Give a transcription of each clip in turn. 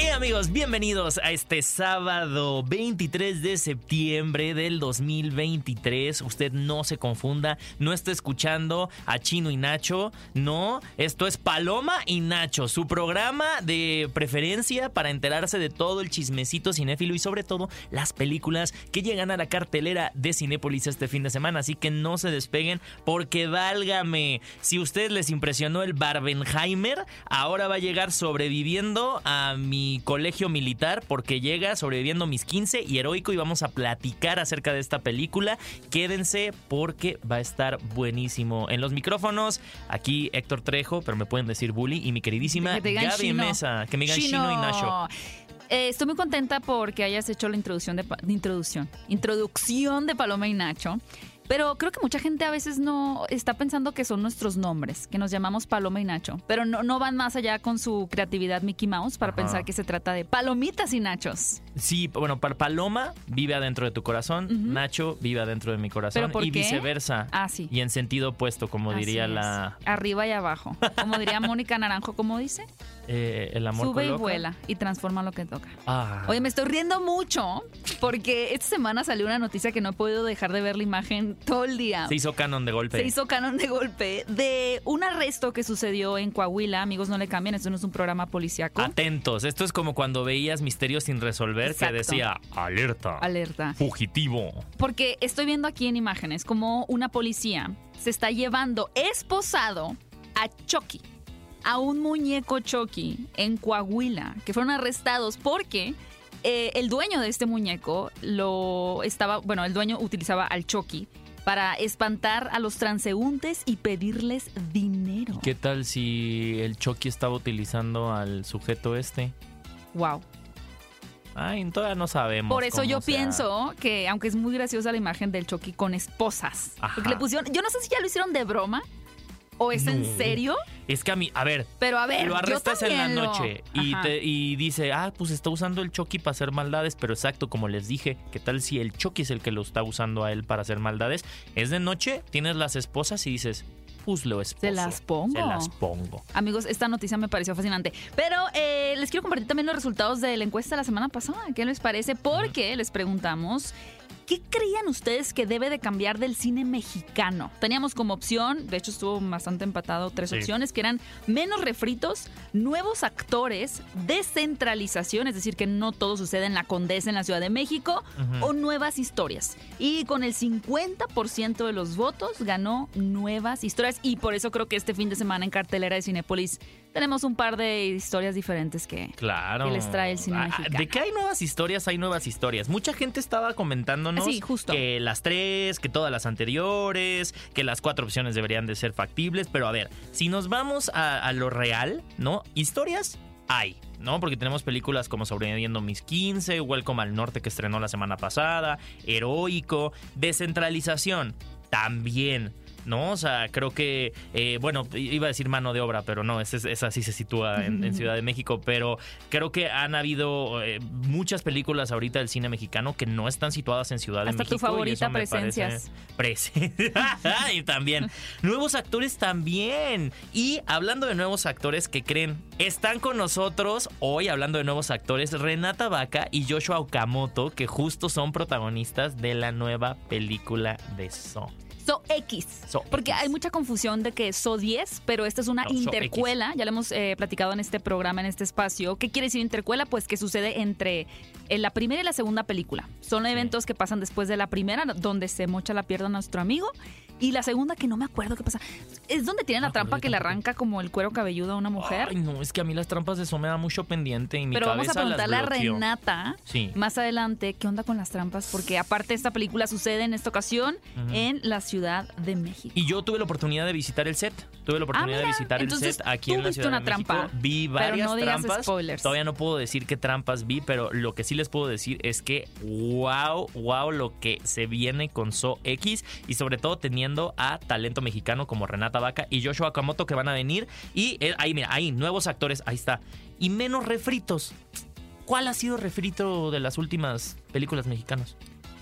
Y amigos, bienvenidos a este sábado 23 de septiembre del 2023. Usted no se confunda, no está escuchando a Chino y Nacho, no, esto es Paloma y Nacho, su programa de preferencia para enterarse de todo el chismecito cinéfilo y sobre todo las películas que llegan a la cartelera de Cinépolis este fin de semana. Así que no se despeguen porque válgame, si usted les impresionó el Barbenheimer, ahora va a llegar sobreviviendo a mi colegio militar porque llega sobreviviendo mis 15 y heroico y vamos a platicar acerca de esta película. Quédense porque va a estar buenísimo. En los micrófonos, aquí Héctor Trejo, pero me pueden decir Bully y mi queridísima Gaby Mesa, que me digan Chino, y Nacho. Eh, estoy muy contenta porque hayas hecho la introducción de, de, introducción, introducción de Paloma y Nacho. Pero creo que mucha gente a veces no está pensando que son nuestros nombres, que nos llamamos Paloma y Nacho. Pero no, no van más allá con su creatividad Mickey Mouse para pensar que se trata de palomitas y nachos. Sí, bueno, Paloma vive adentro de tu corazón, Nacho vive adentro de mi corazón y viceversa. Ah, sí. Y en sentido opuesto, como diría la... Arriba y abajo. Como diría Mónica Naranjo, ¿cómo dice? Eh, el amor Sube y vuela y transforma lo que toca. Ah. Oye, me estoy riendo mucho porque esta semana salió una noticia que no he podido dejar de ver la imagen todo el día. Se hizo canon de golpe. Se hizo canon de golpe de un arresto que sucedió en Coahuila. Amigos, no le cambien, esto no es un programa policíaco. Atentos, esto es como cuando veías Misterios sin resolver que decía alerta. Alerta. Fugitivo. Porque estoy viendo aquí en imágenes como una policía se está llevando esposado a Chucky a un muñeco Chucky en Coahuila, que fueron arrestados porque eh, el dueño de este muñeco lo estaba, bueno, el dueño utilizaba al Chucky para espantar a los transeúntes y pedirles dinero. ¿Qué tal si el Chucky estaba utilizando al sujeto este? Wow. Ay, todavía no sabemos. Por eso yo pienso que, aunque es muy graciosa la imagen del Chucky con esposas, porque le pusieron, yo no sé si ya lo hicieron de broma ¿O es en serio? Es que a mí, a ver. Pero a ver, lo arrestas en la lo... noche y, te, y, dice, ah, pues está usando el Chucky para hacer maldades, pero exacto, como les dije, ¿qué tal si el Chucky es el que lo está usando a él para hacer maldades? Es de noche, tienes las esposas y dices, pues lo esposo. Se las pongo. Se las pongo. Amigos, esta noticia me pareció fascinante. Pero eh, les quiero compartir también los resultados de la encuesta de la semana pasada. ¿Qué les parece? Porque les preguntamos ¿Qué creían ustedes que debe de cambiar del cine mexicano? Teníamos como opción, de hecho estuvo bastante empatado, tres sí. opciones, que eran menos refritos, nuevos actores, descentralización, es decir, que no todo sucede en la Condesa en la Ciudad de México, uh -huh. o nuevas historias. Y con el 50% de los votos ganó nuevas historias y por eso creo que este fin de semana en cartelera de Cinépolis tenemos un par de historias diferentes que, claro. que les trae el cine mexicano. De que hay nuevas historias, hay nuevas historias. Mucha gente estaba comentándonos sí, justo. que las tres, que todas las anteriores, que las cuatro opciones deberían de ser factibles. Pero a ver, si nos vamos a, a lo real, ¿no? Historias hay. ¿no? Porque tenemos películas como Sobreviviendo mis 15, Welcome al Norte que estrenó la semana pasada, Heroico, Descentralización, también. ¿No? O sea, creo que, eh, bueno, iba a decir mano de obra, pero no, esa, esa sí se sitúa en, en, Ciudad de México, pero creo que han habido eh, muchas películas ahorita del cine mexicano que no están situadas en Ciudad Hasta de México. tu favorita, Presencias. Parece... y también. Nuevos actores también. Y hablando de nuevos actores que creen, están con nosotros hoy, hablando de nuevos actores, Renata Vaca y Joshua Okamoto, que justo son protagonistas de la nueva película de So. So X. So porque hay mucha confusión de que So 10, pero esta es una No, So intercuela. Ya lo hemos eh, platicado en este programa, en este espacio. ¿Qué quiere decir intercuela? Pues que sucede entre en la primera y la segunda película. Son eventos que pasan después de la primera, donde se mocha la pierna a nuestro amigo. Y la segunda, que no me acuerdo qué pasa. Es donde tiene la No, trampa que le arranca como el cuero cabelludo a una mujer. Ay, no, es que a mí las trampas de eso me da mucho pendiente y mi Pero vamos a preguntarle a. Renata Sí. más adelante qué onda con las trampas, porque aparte esta película sucede en esta ocasión en la Ciudad de México. Y yo tuve la oportunidad de visitar el set. Tuve la oportunidad Ah, mira, de visitar el set aquí en la Ciudad una de México. trampa, Vi pero varias no digas trampas. spoilers. Todavía no puedo decir qué trampas vi, pero lo que sí les puedo decir es que wow, wow lo que se viene con So X y sobre todo teniendo a talento mexicano como Renata Vaca y Joshua Okamoto que van a venir y eh, ahí mira, ahí nuevos actores, ahí está. Y menos refritos. ¿cuál ha sido refrito de las últimas películas mexicanas?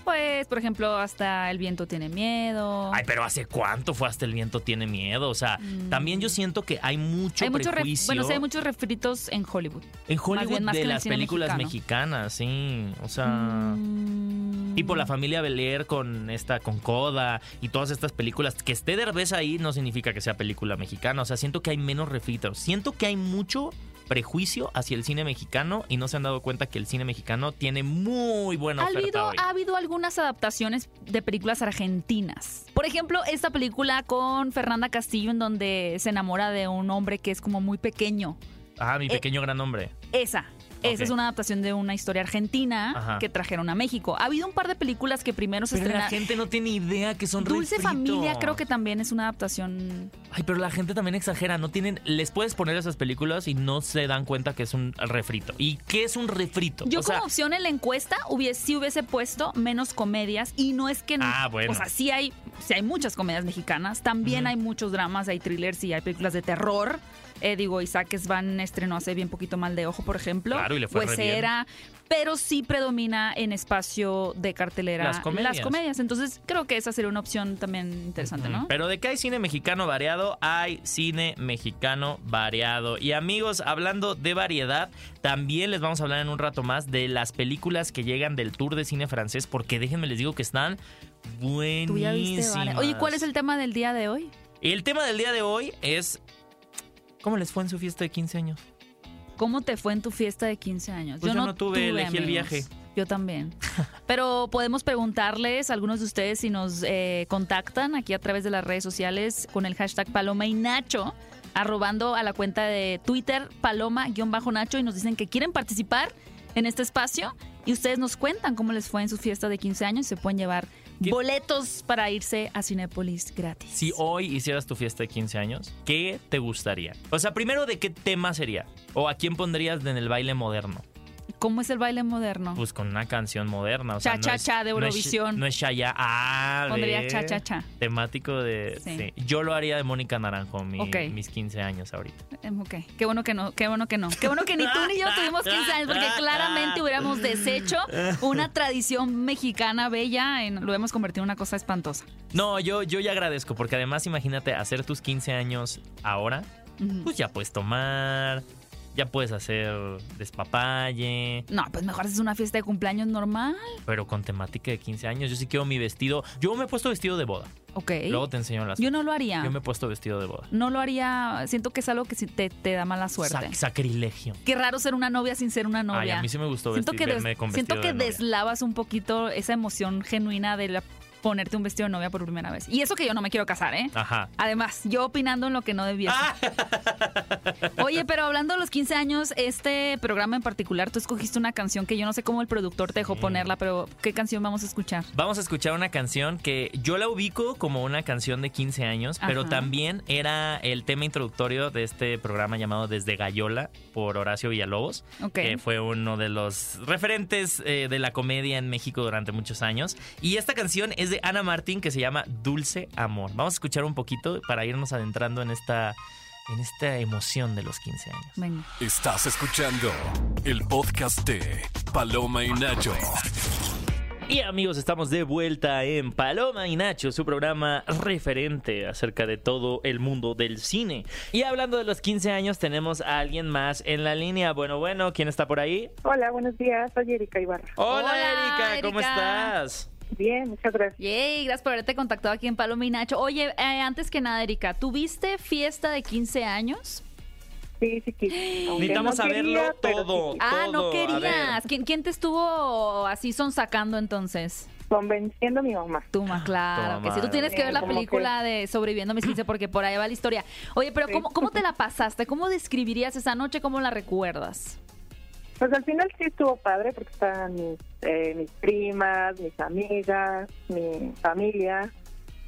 Pues, por ejemplo, hasta El viento tiene miedo. Ay, pero ¿hace cuánto fue hasta el viento tiene miedo? O sea, también yo siento que hay mucho hay mucho prejuicio bueno, sí, hay muchos refritos en Hollywood. en Hollywood bien, más que de las películas mexicano. mexicanas, sí. O sea, Mm. tipo La Familia Belair con esta, con Coda y todas estas películas. Que esté Derbez ahí no significa que sea película mexicana. O sea, siento que hay menos refritos. Siento que hay mucho prejuicio hacia el cine mexicano y no se han dado cuenta que el cine mexicano tiene muy buena Ha oferta habido, hoy. ha habido algunas adaptaciones de películas argentinas. Por ejemplo, esta película con Fernanda Castillo en donde se enamora de un hombre que es como muy pequeño. Ah, mi eh, pequeño gran hombre. Esa. Esa es una adaptación de una historia argentina Ajá. que trajeron a México. Ha habido un par de películas que primero se Pero la estrenaron. gente no tiene idea que son Dulce refritos. Familia creo que también es una adaptación. Ay, pero la gente también exagera, no tienen, les puedes poner esas películas y no se dan cuenta que es un refrito. ¿Y qué es un refrito? Yo O sea, como opción en la encuesta hubiese, sí hubiese puesto menos comedias y no es que... Ah, bueno. O sea, sí hay, sí hay muchas comedias mexicanas, también hay muchos dramas, hay thrillers y hay películas de terror. Eh, digo, Isaac Van estrenó hace bien poquito Mal de Ojo, por ejemplo. Claro, y le fue re Huesera, pero sí predomina en espacio de cartelera Las comedias. comedias. Entonces creo que esa sería una opción también interesante, ¿no? Pero de que hay cine mexicano variado, hay cine mexicano variado. Y amigos, hablando de variedad, también les vamos a hablar en un rato más de las películas que llegan del Tour de Cine Francés, porque déjenme les digo que están buenísimas. Tú ya viste, vale. Oye, ¿cuál es el tema del día de hoy? El tema del día de hoy es... ¿Cómo les fue en su fiesta de 15 años? ¿Cómo te fue en tu fiesta de 15 años? Pues yo no tuve, elegí el viaje. Yo también. Pero podemos preguntarles a algunos de ustedes si nos eh, contactan aquí a través de las redes sociales con el hashtag Paloma y Nacho, arrobando a la cuenta de Twitter Paloma-Nacho y nos dicen que quieren participar en este espacio y ustedes nos cuentan cómo les fue en su fiesta de 15 años y se pueden llevar ¿Qué- boletos para irse a Cinépolis gratis. Si hoy hicieras tu fiesta de 15 años, ¿qué te gustaría? O sea, primero, ¿de qué tema sería? ¿O a quién pondrías en el baile moderno? ¿Cómo es el baile moderno? Pues con una canción moderna. O sea, Cha, no cha, es- cha de no Eurovisión. No es Shaya. Ah, Pondría cha, cha, cha. Temático de. Sí. sí. Yo lo haría de Mónica Naranjo, mi- mis 15 años ahorita. Em, Ok, qué bueno que no, qué bueno que no. Qué bueno que ni tú ni yo tuvimos 15 años, porque claramente hubiéramos deshecho una tradición mexicana bella, en, lo hemos convertido en una cosa espantosa. No, yo, yo ya agradezco, porque además, imagínate hacer tus 15 años ahora. Pues ya puedes tomar, ya puedes hacer despapalle. No, pues mejor haces una fiesta de cumpleaños normal. Pero con temática de 15 años, yo sí quiero mi vestido. Yo me he puesto vestido de boda. Ok. Luego te enseño las Yo no lo haría. Yo me he puesto vestido de boda. No lo haría. Siento que es algo que sí te, te da mala suerte. Sac- sacrilegio. Qué raro ser una novia sin ser una novia. Ay, a mí sí me gustó siento vestir- que, des- verme con siento que de un poquito esa emoción genuina de la- ponerte un vestido de novia por primera vez. Y eso que yo no me quiero casar, ¿eh? Ajá. Además, yo opinando en lo que no debía ser. Oye, pero hablando de los 15 años, este programa en particular, tú escogiste una canción que yo no sé cómo el productor te dejó Sí. ponerla, pero ¿qué canción vamos a escuchar? Vamos a escuchar una canción que yo la ubico como una canción de 15 años, pero también era el tema introductorio de este programa llamado Desde Gallola por Horacio Villalobos, Ok. que fue uno de los referentes eh, de la comedia en México durante muchos años. Y esta canción es de Ana Martín que se llama Dulce Amor. Vamos a escuchar un poquito para irnos adentrando en esta, en esta emoción de los 15 años. Venga. Estás escuchando el podcast de Paloma y Nacho. Y amigos, estamos de vuelta en Paloma y Nacho, su programa referente acerca de todo el mundo del cine. Y hablando de los 15 años, tenemos a alguien más en la línea. Bueno, bueno, ¿quién está por ahí? Hola, buenos días. Soy Erika Ibarra. Hola, Hola, Erika, ¿cómo Erika. estás? Bien, muchas gracias. Yay, gracias por haberte contactado aquí en Paloma y Nacho. Oye, eh, antes que nada, Erika, ¿tuviste fiesta de 15 años? Sí, sí. Aunque Necesitamos no saberlo quería, todo. sí Ah, no Todo, querías. ¿Quién, quién te estuvo así sonsacando entonces? quise. Convenciendo a mi mamá. Tú, ma, claro, Tu que sí. Tú mamá. tienes que ver la película de Sobreviviendo a mis 15 porque por ahí va la historia. Oye, pero Sí. ¿cómo, ¿cómo te la pasaste? ¿Cómo describirías esa noche? ¿Cómo la recuerdas? Pues al final sí estuvo padre porque estaban mis, eh, mis primas, mis amigas, mi familia.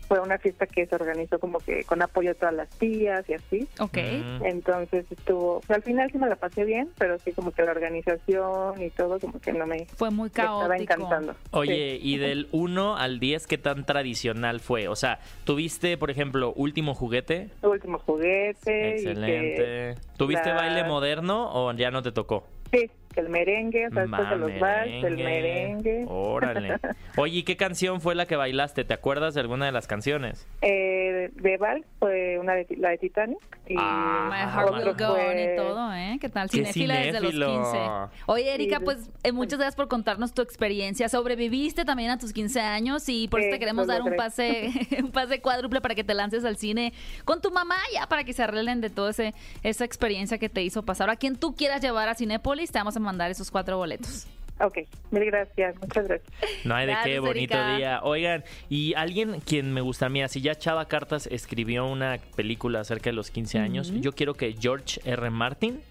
Fue una fiesta que se organizó como que con apoyo de todas las tías y así. Ok. Entonces estuvo, pues, al final sí me la pasé bien, pero sí como que la organización y todo como que no me, Fue muy me estaba caótico. encantando. Oye, Sí. y del 1 al 10, ¿qué tan tradicional fue? O sea, ¿tuviste, por ejemplo, último juguete? Último juguete. y que- Excelente. ¿Tuviste la- baile moderno o ya no te tocó? Sí, el merengue, o sea, después de los vals, el merengue. Órale. Oye, ¿y qué canción fue la que bailaste? ¿Te acuerdas de alguna de las canciones? Eh, de vals fue una de, la de Titanic. Y Ah, My Heart Will. Go On y todo, ¿eh? ¿Qué tal? Qué Cinéfila desde los cinéfilo. 15. Oye, Erika, Sí, pues eh, muchas gracias por contarnos tu experiencia. Sobreviviste también a tus 15 años y por eso te queremos lo dar un pase, un pase cuádruple para que te lances al cine con tu mamá ya para que se arreglen de toda esa experiencia que te hizo pasar. A quien tú quieras llevar a Cinépolis, te vamos a mandar esos cuatro boletos. Ok, mil gracias, muchas gracias. No hay de qué, bonito Erika. día. Oigan, y alguien quien me gusta, mira, si ya Chava Cartas escribió una película acerca de los 15 años, yo quiero que George R. Martin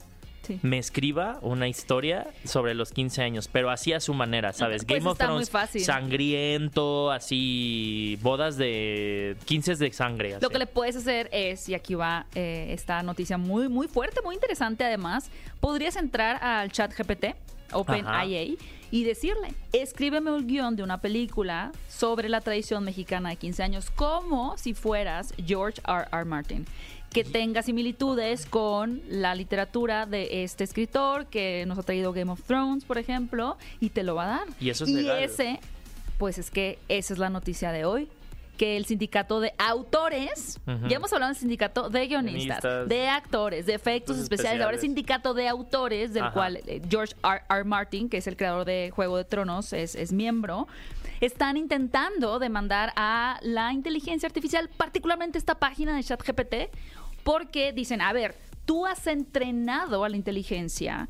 Sí. me escriba una historia sobre los 15 años, pero así a su manera, ¿sabes? Pues Game of Thrones, fácil. sangriento, así, bodas de 15 de sangre. así. Lo que le puedes hacer es, y aquí va eh, esta noticia muy, muy fuerte, muy interesante además, podrías entrar al chat GPT, OpenIA, y decirle, escríbeme un guion de una película sobre la tradición mexicana de 15 años, como si fueras George R. R. Martin. Que tenga similitudes con la literatura de este escritor que nos ha traído Game of Thrones, por ejemplo, y te lo va a dar. Y eso es legal. ese, pues es que esa es la noticia de hoy. Que el sindicato de autores, ya hemos hablado del sindicato de guionistas, Guionistas. de actores, de efectos especiales, ahora es sindicato de autores, del Ajá. cual eh, George R. R. Martin, que es el creador de Juego de Tronos, es, es miembro, están intentando demandar a la inteligencia artificial, particularmente esta página de ChatGPT, porque dicen, a ver, tú has entrenado a la inteligencia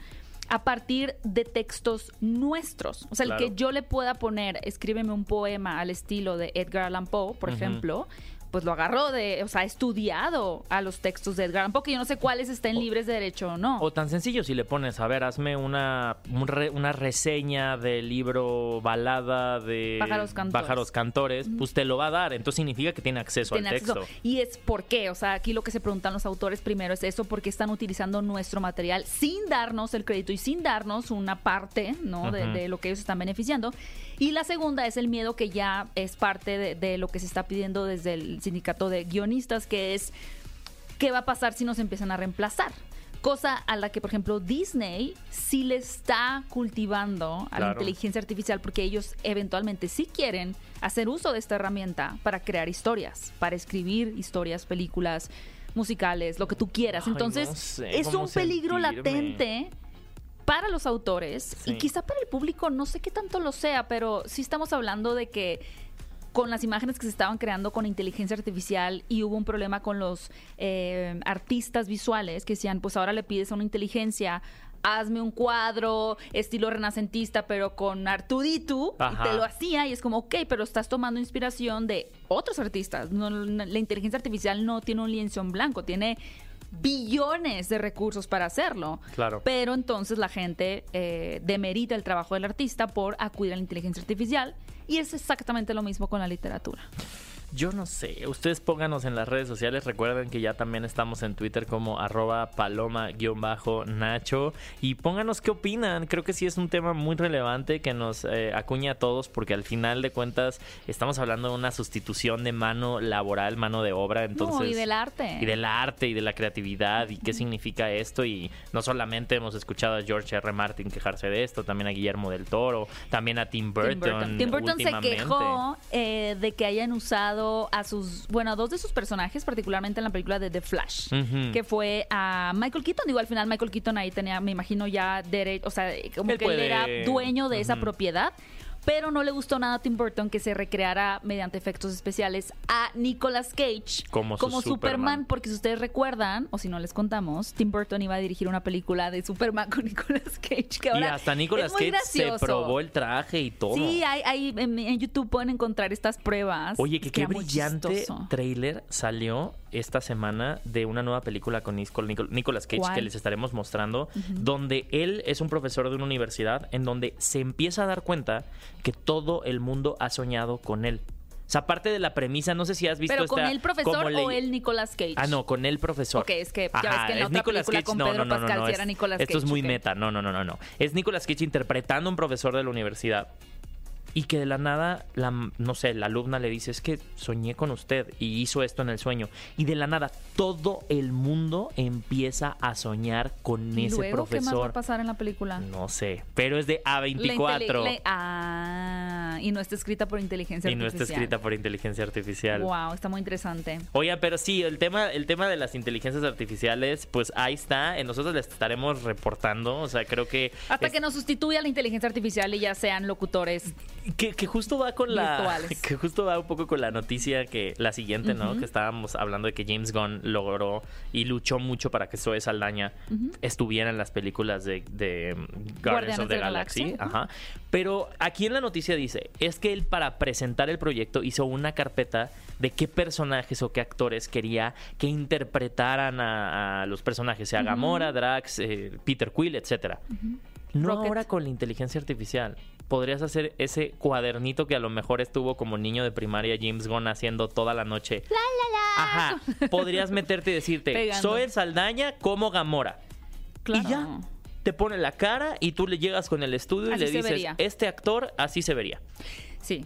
a partir de textos nuestros. O sea, Claro. el que yo le pueda poner, escríbeme un poema al estilo de Edgar Allan Poe, por ejemplo, pues lo agarró de, o sea, ha estudiado a los textos de Edgar Allan Poe, que yo no sé cuáles estén libres de derecho o no. O tan sencillo si le pones, a ver, hazme una, un re- una reseña del libro balada de Pájaros Cantores. Pájaros Cantores, pues te lo va a dar. Entonces significa que tiene acceso Tiene al acceso. texto. Y es por qué, o sea, aquí lo que se preguntan los autores primero es eso, porque están utilizando nuestro material sin darnos el crédito y sin darnos una parte, ¿no? de, de lo que ellos están beneficiando. Y la segunda es el miedo que ya es parte de, de lo que se está pidiendo desde el sindicato de guionistas, que es qué va a pasar si nos empiezan a reemplazar. Cosa a la que, por ejemplo, Disney sí le está cultivando a la inteligencia artificial porque ellos eventualmente sí quieren hacer uso de esta herramienta para crear historias, para escribir historias, películas, musicales, lo que tú quieras. Ay, Entonces, no sé es un peligro latente para los autores Sí. y quizá para el público, no sé qué tanto lo sea, pero sí estamos hablando de que con las imágenes que se estaban creando con inteligencia artificial y hubo un problema con los eh, artistas visuales que decían, pues ahora le pides a una inteligencia, hazme un cuadro estilo renacentista, pero con Artuditu, y Ajá. te lo hacía y es como, ok, pero estás tomando inspiración de otros artistas. No, la inteligencia artificial no tiene un lienzo en blanco, tiene billones de recursos para hacerlo. Claro. Pero entonces la gente eh, demerita el trabajo del artista por acudir a la inteligencia artificial y es exactamente lo mismo con la literatura. Yo no sé, ustedes pónganos en las redes sociales, recuerden que ya también estamos en Twitter como arroba paloma-nacho y pónganos qué opinan, creo que sí es un tema muy relevante que nos eh, acuña a todos porque al final de cuentas estamos hablando de una sustitución de mano laboral, mano de obra, entonces... no, y del arte. y del arte y de la creatividad y qué significa esto y no solamente hemos escuchado a George R. Martin quejarse de esto, también a Guillermo del Toro, también a Tim Burton. Tim Burton, Tim Burton se quejó eh, de que hayan usado a sus, bueno, a dos de sus personajes, particularmente en la película de The Flash, que fue a Michael Keaton. Digo, al final Michael Keaton ahí tenía, me imagino ya derecho, o sea, como Él que él era dueño de esa propiedad. Pero no le gustó nada a Tim Burton que se recreara mediante efectos especiales a Nicolas Cage Como su Superman, Superman. porque si ustedes recuerdan, o si no les contamos, Tim Burton iba a dirigir una película de Superman con Nicolas Cage. Que Y hasta Nicolas Cage se probó el traje y todo. Sí, hay, hay- en, en YouTube pueden encontrar estas pruebas. Oye, que qué brillante chistoso. trailer salió esta semana de una nueva película con Nicol- Nicol- Nicolas Cage ¿Cuál? que les estaremos mostrando, donde él es un profesor de una universidad en donde se empieza a dar cuenta que todo el mundo ha soñado con él. O sea, aparte de la premisa, no sé si has visto ¿Pero con esta- el profesor o el Nicolas Cage? Ah, no, con el profesor. Ok, es que ya ves que en la es otra Nicolas película Cage. con no, Pedro no, no, Pascal no, sí es- era Nicolas Esto es Cage, muy meta. No, no, no, no, no. Es Nicolas Cage interpretando a un profesor de la universidad. Y que de la nada, la, no sé, la alumna le dice, es que soñé con usted y hizo esto en el sueño. Y de la nada, todo el mundo empieza a soñar con ¿Y ese luego qué más va a profesor. pasar en la película? No sé, pero es de La intele- A24 le- ah, y no está escrita por inteligencia y no artificial. está escrita por inteligencia artificial. Wow, está muy interesante. Oiga, pero sí, el tema, el tema de las inteligencias artificiales, pues ahí está. Nosotros les estaremos reportando. O sea, creo que. Hasta es- que nos sustituya la inteligencia artificial y ya sean locutores. Que, que justo va con la. Virtuales. Que justo va un poco con la noticia que. La siguiente, ¿no? Que estábamos hablando de que James Gunn logró y luchó mucho para que Zoe Saldaña estuviera en las películas de, de um, Guardians, of the Galaxy. Ajá. Pero aquí en la noticia dice: es que él para presentar el proyecto hizo una carpeta de qué personajes o qué actores quería que interpretaran a, a los personajes, sea Gamora, Drax, eh, Peter Quill, etcétera. No Rocket. ahora con la inteligencia artificial. Podrías hacer ese cuadernito que a lo mejor estuvo como niño de primaria James Gunn haciendo toda la noche. Ajá. Podrías meterte y decirte, Pegando. soy el Saldaña como Gamora. Claro. Y ya. Te pone la cara y tú le llegas con el estudio Así y le dices, este actor así se vería. Sí.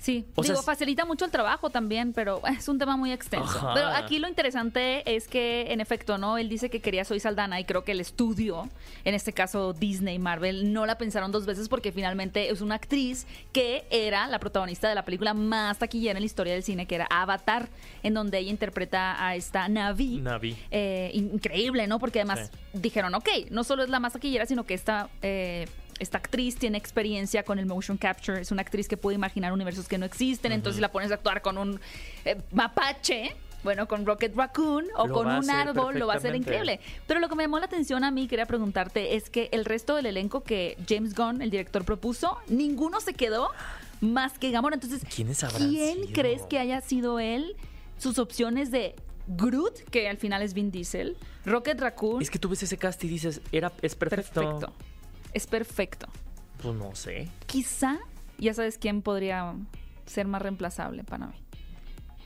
Sí, O digo, facilita mucho el trabajo también, pero es un tema muy extenso. Ajá. Pero aquí lo interesante es que, en efecto, ¿no? Él dice que quería Soy Saldana y creo que el estudio, en este caso Disney, Marvel, no la pensaron dos veces porque finalmente es una actriz que era la protagonista de la película más taquillera en la historia del cine, que era Avatar, en donde ella interpreta a esta Navi. Navi. Eh, increíble, ¿no? Porque además Sí. dijeron, ok, no solo es la más taquillera, sino que esta, eh, esta actriz tiene experiencia con el motion capture, es una actriz que puede imaginar universos que no existen, entonces la pones a actuar con un eh, mapache. Bueno, con Rocket Raccoon o Lo con un árbol lo va a hacer perfectamente. increíble. Pero lo que me llamó la atención a mí, quería preguntarte, es que el resto del elenco que James Gunn, el director, propuso, ninguno se quedó más que Gamora. Entonces, ¿Quiénes habrán ¿quién sido? crees que haya sido él? Sus opciones de Groot, que al final es Vin Diesel, Rocket Raccoon, Es que tú ves ese cast y dices, era, es perfecto. perfecto. Es perfecto. Pues no sé. Quizá, ya sabes quién podría ser más reemplazable para mí.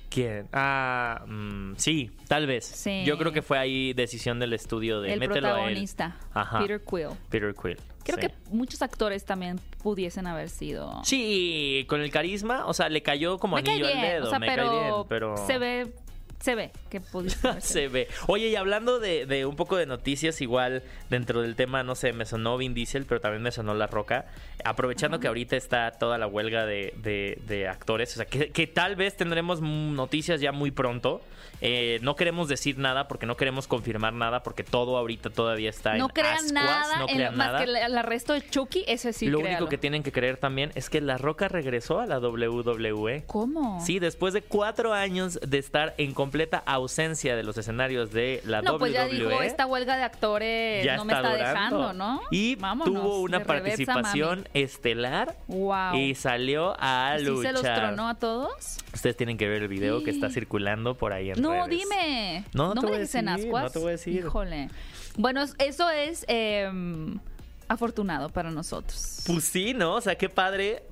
¿Quién? Ah, mm, sí, tal vez. Sí. Yo creo que fue ahí decisión del estudio de el mételo a él. protagonista, Ajá. Peter Quill. Peter Quill. Creo sí. que muchos actores también pudiesen haber sido. Sí, con el carisma, o sea, le cayó como me anillo al dedo. o sea, me pero, cae bien, pero se ve, se ve que sido. se ve. Oye, y hablando de, de un poco de noticias, igual dentro del tema, no sé, me sonó Vin Diesel, pero también me sonó La Roca. Aprovechando que ahorita está toda la huelga de, de- de actores, o sea, que, que tal vez tendremos noticias ya muy pronto. Eh, no queremos decir nada porque no queremos confirmar nada porque todo ahorita todavía está No en crean ascuas, nada, no en- crean más nada. que el, arresto de Chucky, ese sí Lo créalo. único que tienen que creer también es que La Roca regresó a la WWE. ¿Cómo? Sí, después de cuatro años de estar en completa ausencia de los escenarios de la No, WWE. pues ya dijo, esta huelga de actores ya no me está dejando, ¿no? Y Vámonos, tuvo una reversa, participación estelar. Wow. y salió a ¿Sí luchar. se los tronó a todos? Ustedes tienen que ver el video que está Sí. circulando por ahí en No, redes. dime. No, no te me voy a dejes en decir, ascuas. no te voy a decir. Híjole. Bueno, eso es eh, afortunado para nosotros. Pues sí, ¿no? O sea, qué padre.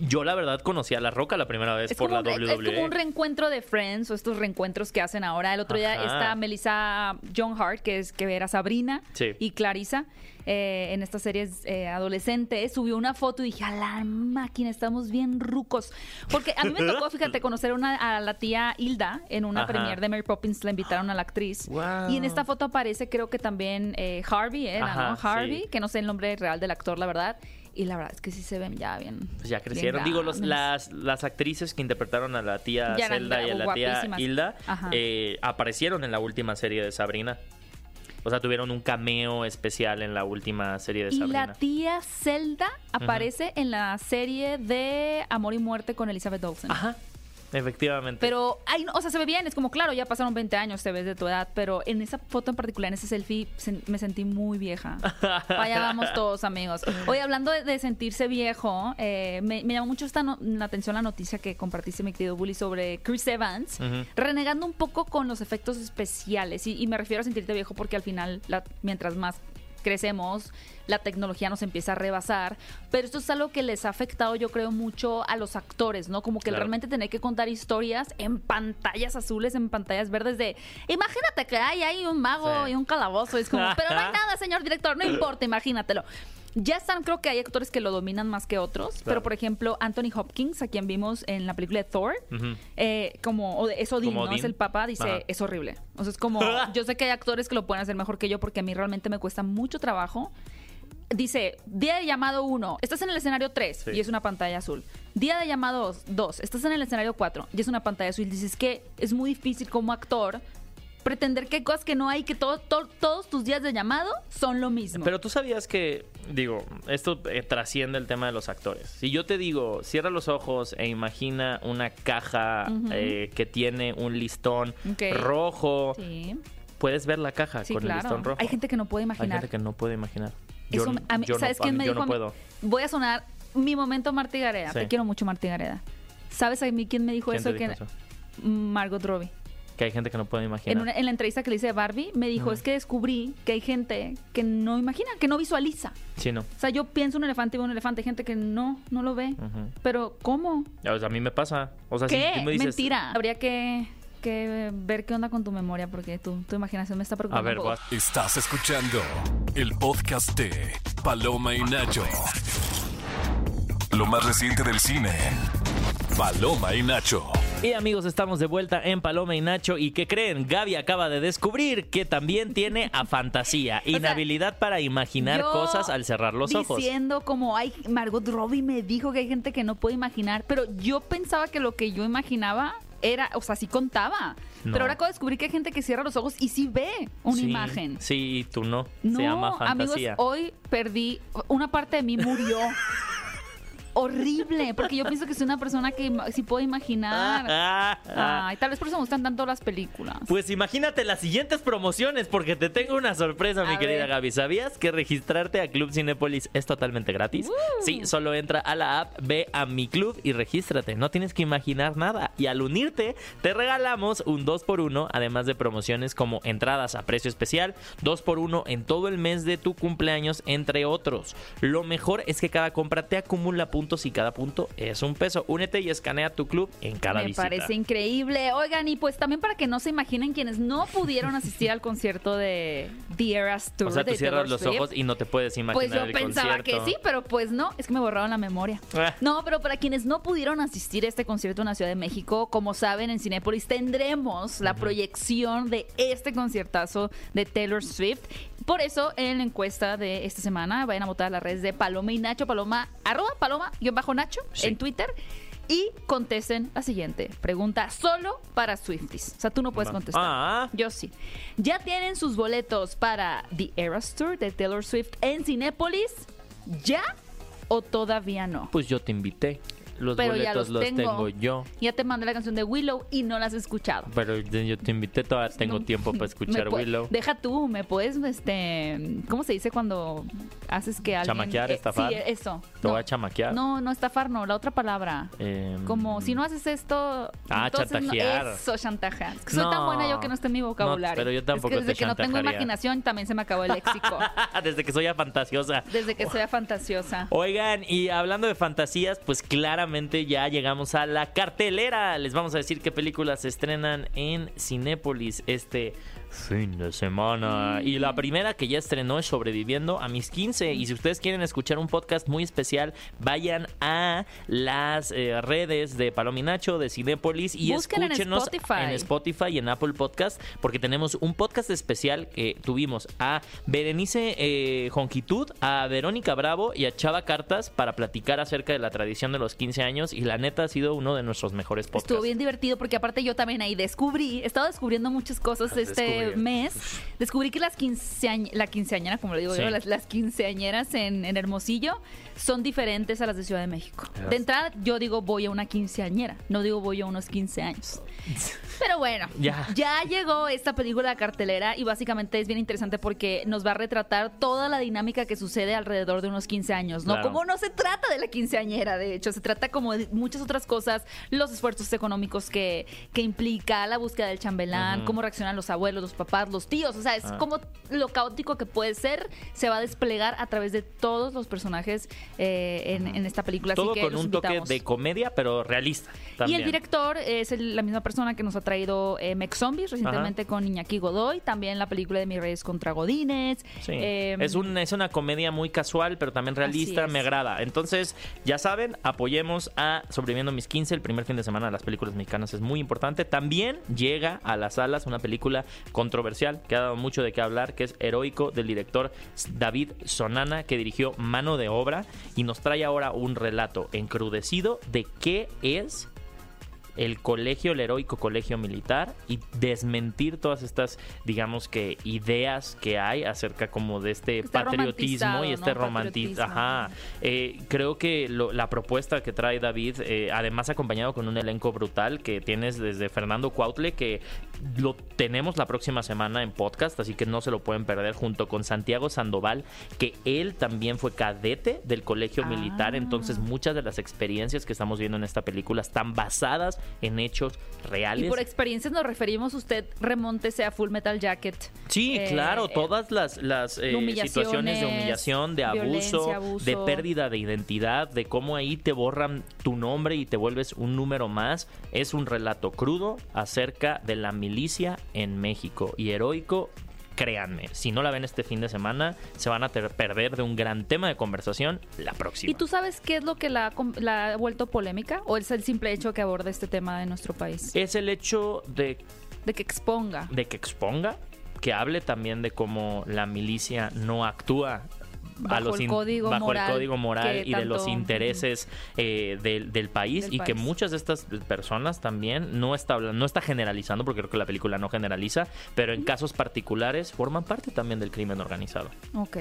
Yo la verdad conocí a La Roca la primera vez Es por la un, WWE. es como un reencuentro de Friends o estos reencuentros que hacen ahora. El otro día está Melissa John Hart, que es que era Sabrina, Sí. y Clarissa eh, en estas series eh, adolescentes. Subió una foto y dije, a la máquina, estamos bien rucos. Porque a mí me tocó, fíjate, conocer una, a la tía Hilda en una Ajá. premiere de Mary Poppins, la invitaron a la actriz. Guau. Y en esta foto aparece creo que también eh, Harvey, era, Ajá, ¿no? Harvey, sí. que no sé el nombre real del actor, la verdad. Y la verdad es que sí se ven ya bien. Pues ya crecieron. Digo, los, las, las actrices que interpretaron a la tía Zelda y a la tía. Hilda eh, aparecieron en la última serie de Sabrina. O sea, tuvieron un cameo especial en la última serie de Y Sabrina. la tía Zelda aparece en la serie de Amor y Muerte con Elizabeth Olsen. Ajá, efectivamente. Pero, ay, no, o sea, se ve bien, es como, claro, ya pasaron 20 años, te ves de tu edad, pero en esa foto en particular, en ese selfie, se- me sentí muy vieja. Allá vamos todos, amigos. Hoy, hablando de, de sentirse viejo, eh, me, me llamó mucho esta no- la atención la noticia que compartiste, mi querido Bully, sobre Chris Evans, renegando un poco con los efectos especiales. Y, y me refiero a sentirte viejo porque al final, la- mientras más crecemos, la tecnología nos empieza a rebasar, pero esto es algo que les ha afectado yo creo mucho a los actores, ¿no? Como que Claro. realmente tener que contar historias en pantallas azules, en pantallas verdes de, imagínate que hay ahí un mago Sí. y un calabozo, es como, pero no hay nada, señor director, no importa, imagínatelo. Ya están, creo que hay actores que lo dominan más que otros, Claro. pero por ejemplo, Anthony Hopkins, a quien vimos en la película de Thor, eh, como o es Odín, Como ¿no? Odín. Es el papá, dice, Ajá. es horrible. O sea, es como, yo sé que hay actores que lo pueden hacer mejor que yo porque a mí realmente me cuesta mucho trabajo. Dice, día de llamado 1, estás en el escenario 3 Sí. y es una pantalla azul. Día de llamado 2, estás en el escenario 4 y es una pantalla azul. Dices que es muy difícil como actor pretender que hay cosas que no hay, que todo, todo- todos tus días de llamado son lo mismo. Pero tú sabías que, digo, esto eh, trasciende el tema de los actores. Si yo te digo, cierra los ojos e imagina una caja eh, que tiene un listón rojo, sí, puedes ver la caja sí, con el listón rojo. Hay gente que no puede Hay imaginar. gente que no puede imaginar. Yo, Eso, a mí- yo no- ¿Sabes a quién mí- me yo dijo? no puedo. Voy a sonar mi momento Martí Gareda. Sí. Te quiero mucho, Martí Gareda. ¿Sabes a mí quién me dijo ¿Quién eso? te que eso? Margot Robbie. Que hay gente que no puede imaginar. En, una- en la entrevista que le hice a Barbie, me dijo, es que descubrí que hay gente que no imagina, que no visualiza. Sí, no. O sea, yo pienso un elefante y veo un elefante, hay gente que no, no lo ve. Pero, ¿cómo? O sea, a mí me pasa. O sea, si ¿Qué? tú me dices, Mentira. Habría que, que ver qué onda con tu memoria, porque tu, tu imaginación me está A preocupando. ver, un poco. vas. Estás escuchando el podcast de Paloma y Nacho. Lo más reciente del cine. Paloma y Nacho. Y amigos, estamos de vuelta en Paloma y Nacho. ¿Y qué creen? Gaby acaba de descubrir que también tiene a fantasía, sea, inhabilidad para imaginar cosas al cerrar los ojos. Diciendo como, ay, Margot Robbie me dijo que hay gente que no puede imaginar, pero yo pensaba que lo que yo imaginaba era, o sea, sí contaba. No. Pero ahora acabo de descubrir que hay gente que cierra los ojos y sí ve una Sí, imagen. Sí, tú no. No, Se llama amigos, fantasía. hoy perdí, una parte de mí murió. Horrible, porque yo pienso que soy una persona que sí puedo imaginar. Ay, tal vez por eso me gustan tanto las películas. Pues imagínate las siguientes promociones porque te tengo una sorpresa, mi A querida ver. Gaby. ¿Sabías que registrarte a Club Cinépolis es totalmente gratis? Sí, solo entra a la app, ve a mi club y regístrate. No tienes que imaginar nada. Y al unirte, te regalamos un 2x1, además de promociones como entradas a precio especial, 2x1 en todo el mes de tu cumpleaños, entre otros. Lo mejor es que cada compra te acumula puntos y cada punto es un peso. Únete y escanea tu club en cada Me visita. parece increíble. Oigan, y pues también para que no se imaginen quienes no pudieron asistir al concierto de The Eras Tour O sea, tú cierras los Swift. ojos y no te puedes imaginar Pues yo el pensaba concierto. que sí, pero pues no, es que me borraron la memoria. Ah. No, pero para quienes no pudieron asistir a este concierto en la Ciudad de México, como saben, en Cinépolis tendremos la proyección de este conciertazo de Taylor Swift. Por eso, en la encuesta de esta semana, vayan a votar a las redes de Paloma y Nacho, Paloma, arroba Paloma, guion bajo Nacho, Sí. en Twitter. Y contesten la siguiente pregunta, solo para Swifties. O sea, tú no puedes contestar. Ah. Yo sí. ¿Ya tienen sus boletos para The Eras Tour de Taylor Swift en Cinépolis? ¿Ya o todavía no? Pues yo te invité. Los Pero ya boletos los los tengo. tengo. yo. Ya te mandé la canción de Willow y no la has escuchado. Pero yo te invité, todavía tengo No. tiempo para escuchar Willow. Deja tú, me puedes, este, ¿cómo se dice cuando haces que alguien... Chamaquear, eh, estafar. Sí, eso. Te No. voy a chamaquear. No, no estafar, no, la otra palabra. Em, Como si no haces esto. Ah, entonces no- chantajear. eso, chantajear. Es que soy tan buena yo que no está en mi vocabulario. pero yo tampoco Es que desde te que no tengo imaginación también se me acabó el léxico. Desde que soy fantasiosa. desde que soy fantasiosa. Oigan, y hablando de fantasías, pues claramente ya llegamos a la cartelera. Les vamos a decir qué películas se estrenan en Cinépolis este fin de semana. Y la primera que ya estrenó es Sobreviviendo a mis 15. Y si ustedes quieren escuchar un podcast muy especial, vayan a las eh, redes de Palominacho, de Cinépolis y Busquen en escúchenos Spotify. en Spotify y en Apple Podcast, porque tenemos un podcast especial que tuvimos a Berenice eh, Jonquitud, a Verónica Bravo y a Chava Cartas para platicar acerca de la tradición de los 15 años. Y la neta ha sido uno de nuestros mejores podcasts. Estuvo bien divertido porque aparte yo también ahí descubrí, he estado descubriendo muchas cosas Has este mes. Descubrí que las quinceañ la quinceañera, como le digo Sí. yo, las, las quinceañeras en, en Hermosillo son diferentes a las de Ciudad de México. De entrada yo digo voy a una quinceañera, no digo voy a unos 15 años. Pero bueno, Ya. llegó esta película a cartelera y básicamente es bien interesante porque nos va a retratar toda la dinámica que sucede alrededor de unos 15 años, ¿no? Claro. Como no se trata de la quinceañera, de hecho, se trata como de muchas otras cosas, los esfuerzos económicos que, que implica la búsqueda del chambelán, cómo reaccionan los abuelos, los papás, los tíos. O sea, es Ah. como lo caótico que puede ser, se va a desplegar a través de todos los personajes eh, en, en esta película. Así Todo que con un toque de comedia, pero realista. Y el director es el- la misma persona que nos ha traído eh, Mex Zombies recientemente con Iñaki Godoy, también la película de Mis Reyes contra Godines. Sí. eh, es, un, es una comedia muy casual, pero también realista, Así me agrada. Entonces, ya saben, apoyemos a Sobreviviendo mis 15, el primer fin de semana de las películas mexicanas es muy importante. También llega a las salas una película controversial que ha dado mucho de qué hablar, que es Heroico del director David Sonana, que dirigió Mano de Obra y nos trae ahora un relato encrudecido de qué es el colegio, el heroico colegio militar y desmentir todas estas, digamos que ideas que hay acerca como de este Está patriotismo y este. Patriotismo. Ajá. Eh, creo que lo- la propuesta que trae David, eh, además acompañado con un elenco brutal que tienes desde Fernando Cuautle, que lo tenemos la próxima semana en podcast, así que no se lo pueden perder, junto con Santiago Sandoval, que él también fue cadete del colegio Ah. militar, entonces muchas de las experiencias que estamos viendo en esta película están basadas en hechos reales. y por experiencias nos referimos, usted remóntese a Full Metal Jacket. Sí, Eh, claro, eh, todas las, las eh, situaciones de humillación, de abuso. de pérdida de identidad, de cómo ahí te borran tu nombre y te vuelves un número más, es un relato crudo acerca de la milicia en México y heroico. Créanme, si no la ven este fin de semana, se van a perder de un gran tema de conversación la próxima. ¿Y tú sabes qué es lo que la, la ha vuelto polémica? ¿O es el simple hecho que aborda este tema de nuestro país? Es el hecho de De que exponga. de que exponga, que hable también de cómo la milicia no actúa a Bajo los el código bajo moral el código moral y de los intereses eh, del, del país Del y que muchas de estas personas también no está no está generalizando porque creo que la película no generaliza pero en casos particulares forman parte también del crimen organizado. Ok.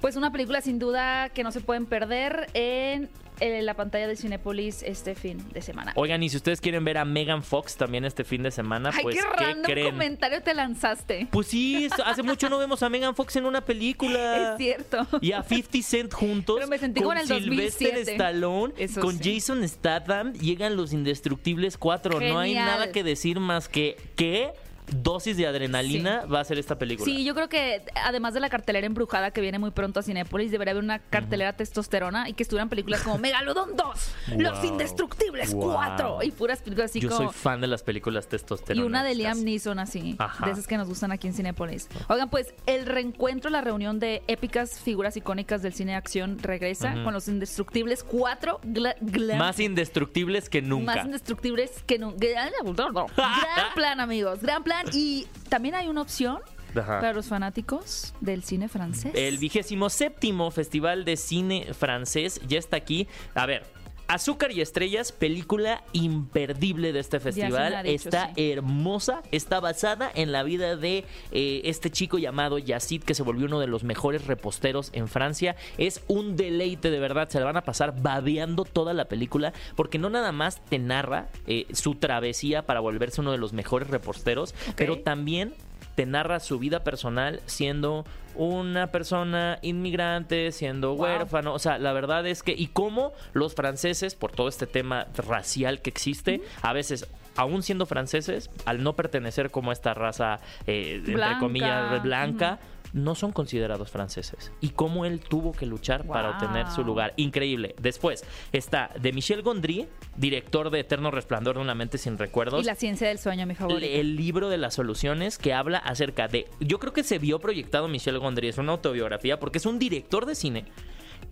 Pues una película sin duda que no se pueden perder en, eh, la pantalla de Cinepolis este fin de semana. oigan y si ustedes quieren ver a Megan Fox también este fin de semana Ay, pues qué qué creen comentario te lanzaste. pues sí hace mucho no vemos a Megan Fox en una película Es cierto. y a 50 Cent juntos Pero me sentí con como en el Sylvester 2007. Stallone Eso con sí. Jason Statham llegan los indestructibles 4 no hay nada que decir más que que dosis de adrenalina va a ser esta película Sí, yo creo que además de la cartelera embrujada que viene muy pronto a Cinépolis, debería haber una cartelera testosterona y que estuvieran películas como Megalodon 2, Los. Indestructibles Wow. 4 y puras películas así yo como... soy fan de las películas Y testosterona una de Liam Neeson así, Ajá. de esas que nos gustan aquí en Cinépolis. Oigan, pues el reencuentro, la reunión de épicas figuras icónicas del cine de acción regresa con los Indestructibles 4, gla- glam- más indestructibles que nunca más indestructibles que nunca. Gran plan, amigos, gran plan. Y también hay una opción Ajá. para los fanáticos del cine francés. El vigésimo séptimo Festival de Cine Francés ya está aquí. A ver. Azúcar y Estrellas, película imperdible de este festival. dicho, está sí. hermosa, está basada en la vida de eh, este chico llamado Yacid, que se volvió uno de los mejores reposteros en Francia. Es un deleite, de verdad. Se la van a pasar babeando toda la película, porque no nada más te narra eh, su travesía para volverse uno de los mejores reposteros, pero también te narra su vida personal siendo una persona inmigrante, siendo Wow. huérfano. O sea, la verdad es que, y cómo los franceses, por todo este tema racial que existe, a veces. Aún siendo franceses, al no pertenecer como a esta raza, eh, entre Blanca. comillas, blanca, no son considerados franceses. Y cómo él tuvo que luchar para obtener su lugar. Increíble. Después está de Michel Gondry, director de Eterno Resplandor de una mente sin recuerdos. Y la ciencia del sueño, mi favorito. El libro de las soluciones que habla acerca de. Yo creo que se vio proyectado Michel Gondry, es una autobiografía, porque es un director de cine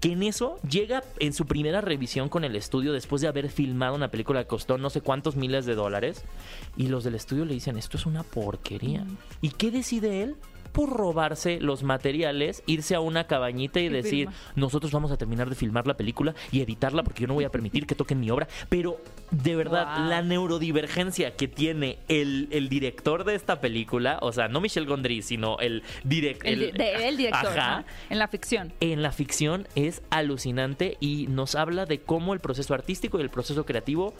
que en eso llega en su primera revisión con el estudio después de haber filmado una película que costó no sé cuántos miles de dólares y los del estudio le dicen esto es una porquería. ¿Y qué decide él? Por robarse los materiales, irse a una cabañita y Y decir, nosotros vamos a terminar de filmar la película y editarla porque yo no voy a permitir que toquen mi obra. Pero de verdad, Wow. la neurodivergencia que tiene el, el director de esta película, o sea, no Michel Gondry, sino el, direct, el, de- el director, Ajá. ¿no? en la ficción. En la ficción es alucinante y nos habla de cómo el proceso artístico y el proceso creativo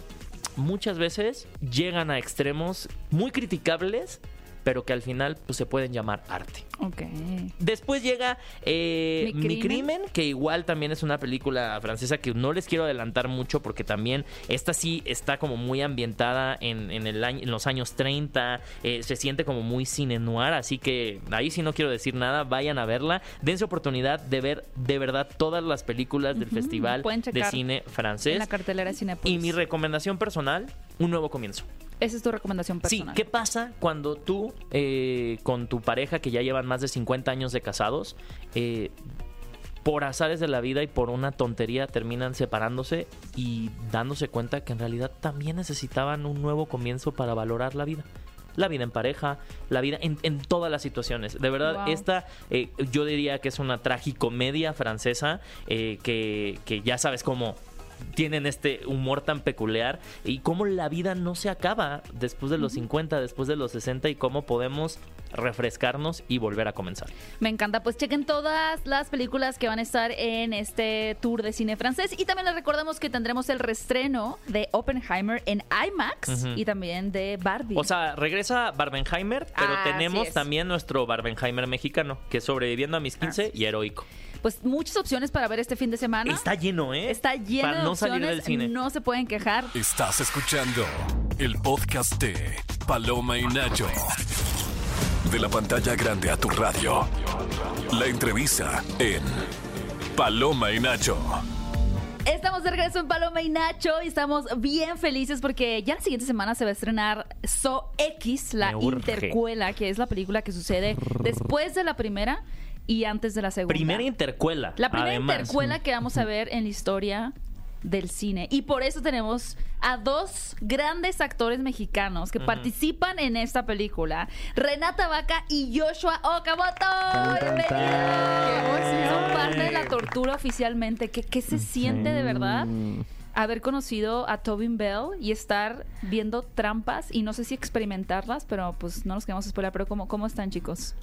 muchas veces llegan a extremos muy criticables pero que al final pues, se pueden llamar arte. Ok. Después llega eh, Mi Mi, crimen. que igual también es una película francesa que no les quiero adelantar mucho porque también esta sí está como muy ambientada en, en el año, en los años 30, eh, se siente como muy cine noir, así que ahí sí no quiero decir nada, vayan a verla, dense oportunidad de ver de verdad todas las películas del Festival de Cine En Francés. la cartelera Cinepolis. Y mi recomendación personal, un nuevo comienzo. Esa es tu recomendación personal. Sí, ¿qué pasa cuando tú eh, con tu pareja que ya llevan más de 50 años de casados, eh, por azares de la vida y por una tontería terminan separándose y dándose cuenta que en realidad también necesitaban un nuevo comienzo para valorar la vida? La vida en pareja, la vida en, en todas las situaciones. De verdad, Wow. esta eh, yo diría que es una tragicomedia francesa eh, que, que ya sabes cómo tienen este humor tan peculiar y cómo la vida no se acaba después de los 50, después de los 60 y cómo podemos refrescarnos y volver a comenzar. Me encanta. Pues chequen todas las películas que van a estar en este tour de cine francés. Y también les recordamos que tendremos el restreno de Oppenheimer en IMAX y también de Barbie. O sea, regresa Barbenheimer, pero Ah, tenemos también nuestro Barbenheimer mexicano, que es sobreviviendo a mis 15 Así y heroico. pues muchas opciones para ver este fin de semana. Está lleno, ¿eh? Está lleno Para de no salir del cine. No se pueden quejar. Estás escuchando el podcast de Paloma y Nacho. De la pantalla grande a tu radio. La entrevista en Paloma y Nacho. Estamos de regreso en Paloma y Nacho y estamos bien felices porque ya la siguiente semana se va a estrenar So X, la intercuela, que es la película que sucede después de la primera y antes de la segunda. Primera intercuela. La primera además. intercuela que vamos a ver en la historia del cine. Y por eso tenemos a dos grandes actores mexicanos que participan en esta película. Renata Vaca y Joshua Okamoto. ¡Bienvenidos! Son parte de la tortura oficialmente. ¿Qué, qué se siente de verdad? Haber conocido a Tobin Bell y estar viendo trampas y no sé si experimentarlas, pero pues no nos quedamos a spoiler. Pero ¿cómo, cómo están, chicos?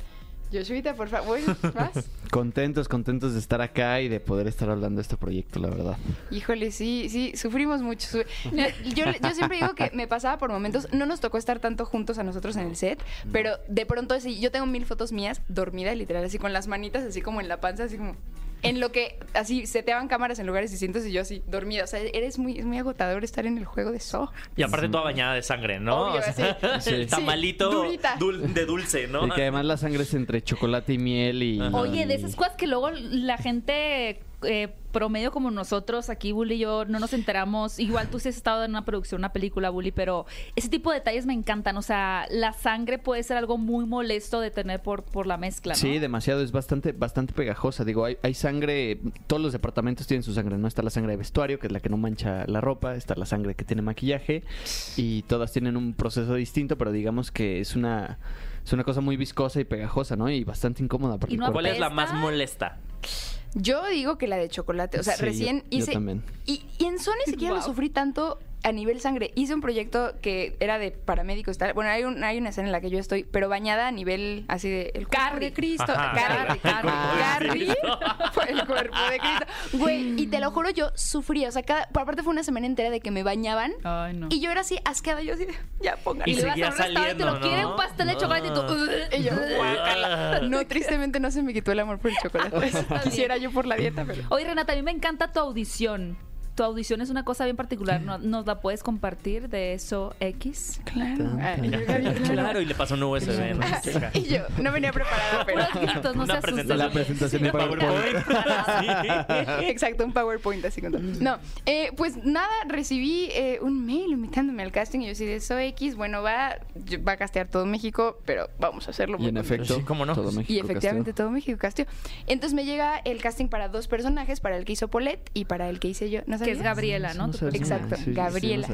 Yoshuita, por favor, ¿vas? Contentos, contentos de estar acá y de poder estar hablando de este proyecto, la verdad. Híjole, sí, sí, sufrimos mucho. Yo, yo siempre digo que me pasaba por momentos, no nos tocó estar tanto juntos a nosotros en el set, pero de pronto así, yo tengo mil fotos mías dormida, literal, así con las manitas así como en la panza, así como en lo que así seteaban cámaras en lugares distintos y yo así dormida. O sea, eres muy, es muy agotador estar en el juego de So. Y aparte toda bañada de sangre, ¿no? Obvio, O sea, sí. El Sí, tamalito dul- de dulce, ¿no? Y que además la sangre es entre chocolate y miel y... Ajá. Oye, de esas cosas que luego la gente eh, promedio como nosotros, aquí Bully y yo, no nos enteramos. Igual tú sí has estado en una producción, una película, Bully, pero ese tipo de detalles me encantan. O sea, la sangre puede ser algo muy molesto de tener por, por la mezcla, ¿no? Sí, demasiado, es bastante, bastante pegajosa. Digo, hay, hay sangre, todos los departamentos tienen su sangre, ¿no? Está la sangre de vestuario, que es la que no mancha la ropa, está la sangre que tiene maquillaje, y todas tienen un proceso distinto, pero digamos que es una, es una cosa muy viscosa y pegajosa, ¿no? Y bastante incómoda para Y no. ¿Cuál es la más molesta? Yo digo que la de chocolate. O sea, Sí, yo- recién yo hice. también. Y, y en Sony siquiera lo Wow. sufrí tanto a nivel sangre. Hice un proyecto que era de paramédicos tal. Bueno, hay, un- hay una escena en la que yo estoy, pero bañada a nivel así de el cuerpo de Cristo. Ajá. Carrie, Carrie. Carrie. Fue el cuerpo de Cristo. Güey, y te lo juro, yo sufría. O sea, cada, por aparte fue una semana entera de que me bañaban. Ay, no. Y yo era así asqueada. Yo así de, ya pongan. Y Y le vas a un restaurante y te lo quiere un pastel de chocolate y tú... Ah. "Ugh". Y yo, guácala. No, tristemente no se me quitó el amor por el chocolate. bien. Quisiera yo por la dieta, pero... Oye, Renata, a mí me encanta tu audición. Tu audición es una cosa bien particular. ¿No- ¿Nos la puedes compartir de eso X? Claro. Ah, claro. Claro, y le pasó un USB, ¿no? Ah, y yo no venía preparada, pero gritos, no se Una asusten. La presentación de PowerPoint. Sí. exacto, un PowerPoint así con todo. No, eh, pues nada, recibí eh, un mail invitándome al casting y yo así de eso X, bueno, va, va a castear todo México, pero vamos a hacerlo Y muy en efecto, Sí, cómo no. todo México Y efectivamente todo México casteó. Entonces me llega el casting para dos personajes, para el que hizo Paulette y para el que hice yo. ¿No Que es? Gabriela, ¿no? No Tu sabía, Exacto, sí, sí, sí, Gabriela.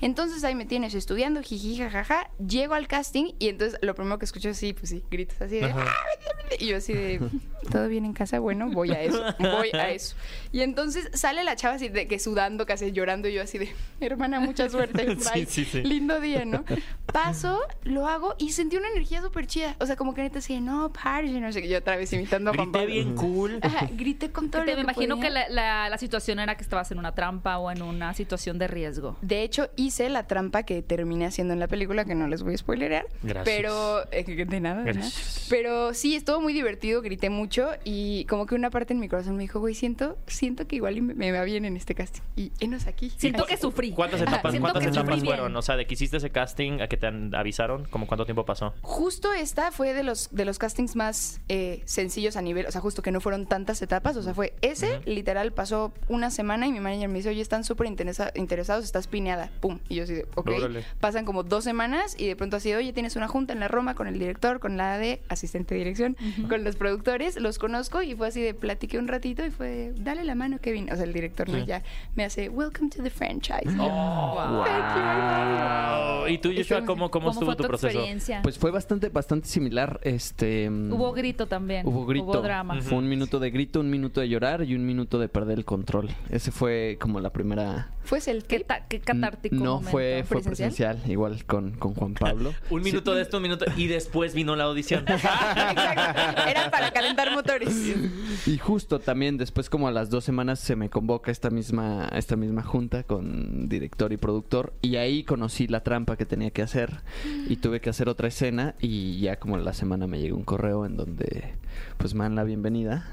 Entonces ahí me tienes estudiando, jiji, jajaja. Llego al casting y entonces lo primero que escucho, sí, pues sí, gritos así de. Ajá. "Ah, Y yo así de, ¿todo bien en casa? Bueno, voy a eso, voy a eso. Y entonces sale la chava así de que sudando, casi llorando, y yo así de, hermana, mucha suerte, bye. Sí, sí, sí. Lindo día, ¿no? Paso, lo hago y sentí una energía súper chida. O sea, como que neta así, no, party, no sé qué, yo otra vez imitando a Juan Grité bien cool. Ajá, grité con todo Te- lo me imagino podía. que la, la- la situación era que estabas en una trampa o en una situación de riesgo. De hecho, hice la trampa que terminé haciendo en la película, que no les voy a spoilerear. Gracias. Pero, eh, de nada. Gracias. Pero sí, estuvo muy divertido, grité mucho y como que una parte en mi corazón me dijo, güey, siento, siento que igual me, me va bien en este casting. Y enos aquí. Siento que sufrí. ¿Cuántas etapas, cuántas etapas fueron? O sea, de que hiciste ese casting a que te avisaron, ¿como cuánto tiempo pasó? Justo esta fue de los, de los castings más eh, sencillos a nivel, o sea, justo que no fueron tantas etapas, o sea, fue ese, literal, pasó una semana y mi manager me dice, oye, están súper interesa- interesados, estás pineada, pum. Y yo así de, ok. Órale. Pasan como dos semanas y de pronto así, oye, tienes una junta en la Roma con el director, con la de asistente de dirección, con los productores, los conozco y fue así de, platiqué un ratito y fue, dale la mano, Kevin. O sea, el director ¿no? Sí. ya me hace, welcome to the franchise. Y yo, Wow. Thank you. ¿Y tú, Joshua, Estuvo- cómo, cómo, estuvo fue tu proceso? experiencia? Pues fue bastante, bastante similar. Este. mm, hubo grito también. Hubo grito. Hubo drama. Fue un minuto de grito, un minuto de llorar y un minuto de perder el control. Ese fue como la primera. ¿Fue el Qué, qué catártico No momento. fue, fue ¿Presencial? presencial, igual con, con Juan Pablo. Un minuto de esto, un minuto. Y después vino la audición. Exacto. Era para calentar motores. Y justo también después como a las dos semanas se me convoca esta misma, esta misma junta con director y productor y ahí conocí la trampa que tenía que hacer y tuve que hacer otra escena y ya como la semana me llegó un correo en donde pues me dan la bienvenida.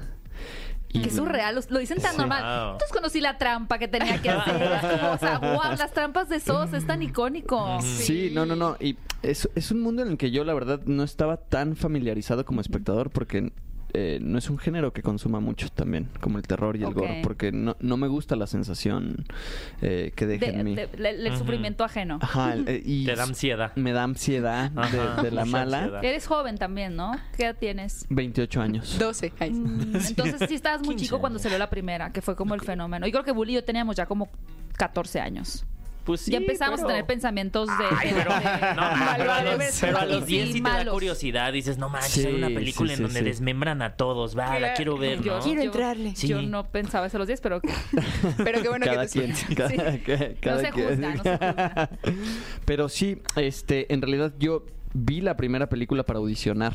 Y Qué surreal, lo, lo dicen tan Sí. normal. Wow. Entonces conocí la trampa que tenía que hacer. Es como, o sea, wow, las trampas de SOS es tan icónico. Sí, no, no, no. Y es, es un mundo en el que yo, la verdad, no estaba tan familiarizado como espectador porque eh, no es un género que consuma mucho también, como el terror y el gore, porque no, no me gusta la sensación eh, que deja De- en mí. de- el sufrimiento ajeno. Ajá, eh, y Te da ansiedad. me da ansiedad de- la mala. ansiedad. Eres joven también, ¿no? ¿Qué edad tienes? 28 años. 12. Ay, sí. Mm, Entonces sí estabas muy 15 chico cuando salió la primera, que fue como el fenómeno. Y creo que Bully y yo teníamos ya como 14 años. Pues sí, ya empezamos pero- a tener pensamientos de... Ay, pero, de- no, pero, a malvados, los, pero a los sí, 10 sí te da curiosidad. Dices, no manches, Sí, hay una película sí, en donde sí. desmembran a todos. Va, la quiero ver, Yo, ¿no? Quiero yo- entrarle. Sí. Yo no pensaba eso a los 10, pero Pero qué bueno cada que te quien, cada, cada se quien. juzga, no se juzga. Pero sí, este, en realidad yo vi la primera película para audicionar.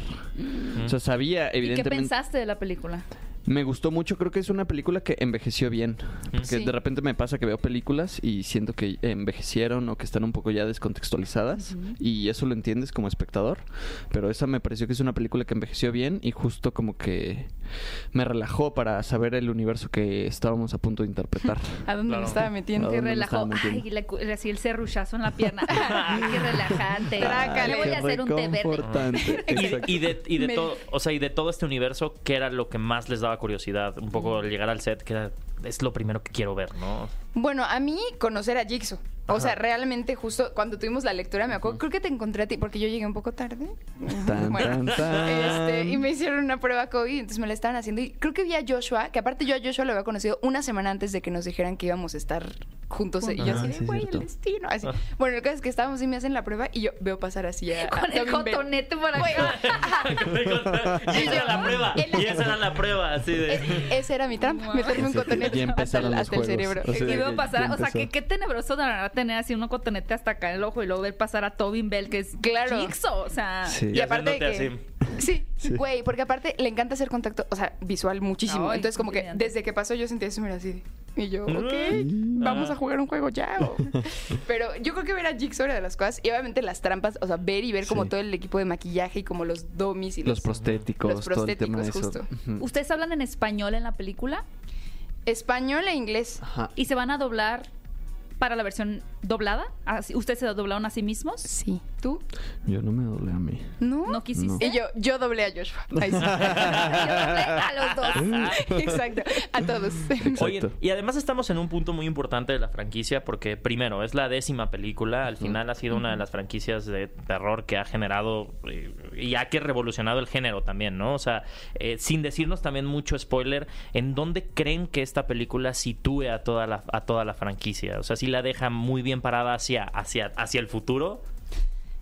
O sea, sabía ¿Y qué evidentemente. pensaste de la película? Me gustó mucho, creo que es una película que envejeció bien. Porque Sí. de repente me pasa que veo películas y siento que envejecieron o que están un poco ya descontextualizadas. Y eso lo entiendes como espectador. Pero esa me pareció que es una película que envejeció bien y justo como que me relajó para saber el universo que estábamos a punto de interpretar. ¿A dónde Claro. me estaba metiendo? ¿A Qué relajó. Ay, así el serruchazo en la pierna. Ay, qué relajante. Trácale. Le voy a hacer un té verde. Y y de, y de Me- todo, o sea, y de todo este universo, ¿qué era lo que más les daba curiosidad? Un poco al llegar al set, que era, es lo primero que quiero ver, ¿no? Bueno, a mí conocer a Jigsaw. O Ajá. sea, realmente justo cuando tuvimos la lectura, me acuerdo, creo que te encontré a ti, porque yo llegué un poco tarde. Tan, Bueno, tan, tan. Este, y me hicieron una prueba COVID, entonces me la estaban haciendo. Y creo que vi a Joshua, que aparte yo a Joshua lo había conocido una semana antes de que nos dijeran que íbamos a estar juntos. Y yo Ah, así sí, de, güey, cierto. el destino. Así. Ah. Bueno, el caso es que estábamos y me hacen la prueba y yo veo pasar así a. a Con el cotonete por acá. y esa era la prueba. Y esa era la prueba, así de... Es- esa era mi trampa, meterme un Sí, cotonete ya hasta, hasta el cerebro. O sea, Y veo pasar, o sea, que qué tenebroso de la verdad tener así un cotonete hasta acá en el ojo y luego ver pasar a Tobin Bell, que es Claro. Jigsaw, o sea... Sí. Y aparte de que... Sí, Sí. güey, porque aparte le encanta hacer contacto, o sea, visual muchísimo. Ay, Entonces, como que brillante. desde que pasó yo sentía eso, mira, así. Y yo, ok, Ay. vamos Ah. a jugar un juego ya. Pero yo creo que ver a Jigsaw era de las cosas. Y obviamente las trampas, o sea, ver y ver como Sí. todo el equipo de maquillaje y como los domis y los, Los prostéticos, Los todo el tema de eso. prostéticos, justo. ¿Ustedes hablan en español en la película? español e inglés. Ajá. ¿Y se van a doblar para la versión doblada? ¿Ustedes se doblaron a sí mismos? Sí. ¿Tú? Yo no me doblé a mí. ¿No? ¿No quisiste? Y yo, yo doblé a Joshua. Ahí sí. Yo doblé a los dos. Exacto. A todos. Oye, Exacto. y además estamos en un punto muy importante de la franquicia porque primero es la décima película, al final ha sido una de las franquicias de terror que ha generado eh, y ha que revolucionado el género también, ¿no? O sea, eh, sin decirnos también mucho spoiler, ¿en dónde creen que esta película sitúe a toda la, a toda la franquicia? O sea, si la deja muy bien parada hacia, hacia, hacia el futuro.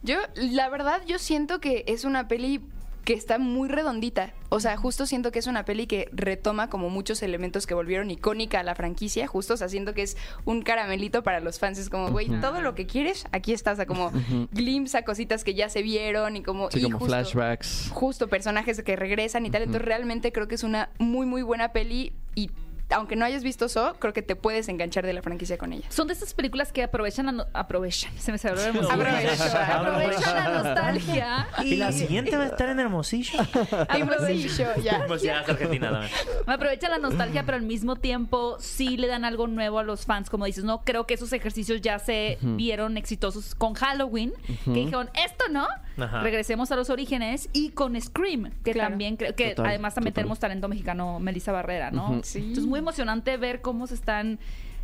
Yo, la verdad, yo siento que es una peli que está muy redondita. O sea, justo siento que es una peli que retoma como muchos elementos que volvieron icónica a la franquicia, justo, o sea, siento que es un caramelito para los fans. Es como, güey, todo lo que quieres, aquí está. O sea, como glimpse a cositas que ya se vieron y como... Sí, y como justo- flashbacks. justo personajes que regresan y tal. Entonces realmente creo que es una muy, muy buena peli y aunque no hayas visto So, creo que te puedes enganchar de la franquicia con ella. Son de estas películas que aprovechan la no- aprovechan, se me salió. Aprovecho, aprovechan la nostalgia y, Y la siguiente va a estar en Hermosillo. Hermosillo, ya. Pues ya es Argentina también. aprovechan la nostalgia, pero al mismo tiempo sí le dan algo nuevo a los fans, como dices, no creo que esos ejercicios ya se vieron exitosos con Halloween, que dijeron, esto no, Ajá. regresemos a los orígenes y con Scream, que Claro. también creo que Total, además también total. tenemos talento mexicano Melissa Barrera, ¿no? Sí. Entonces muy emocionante ver cómo se están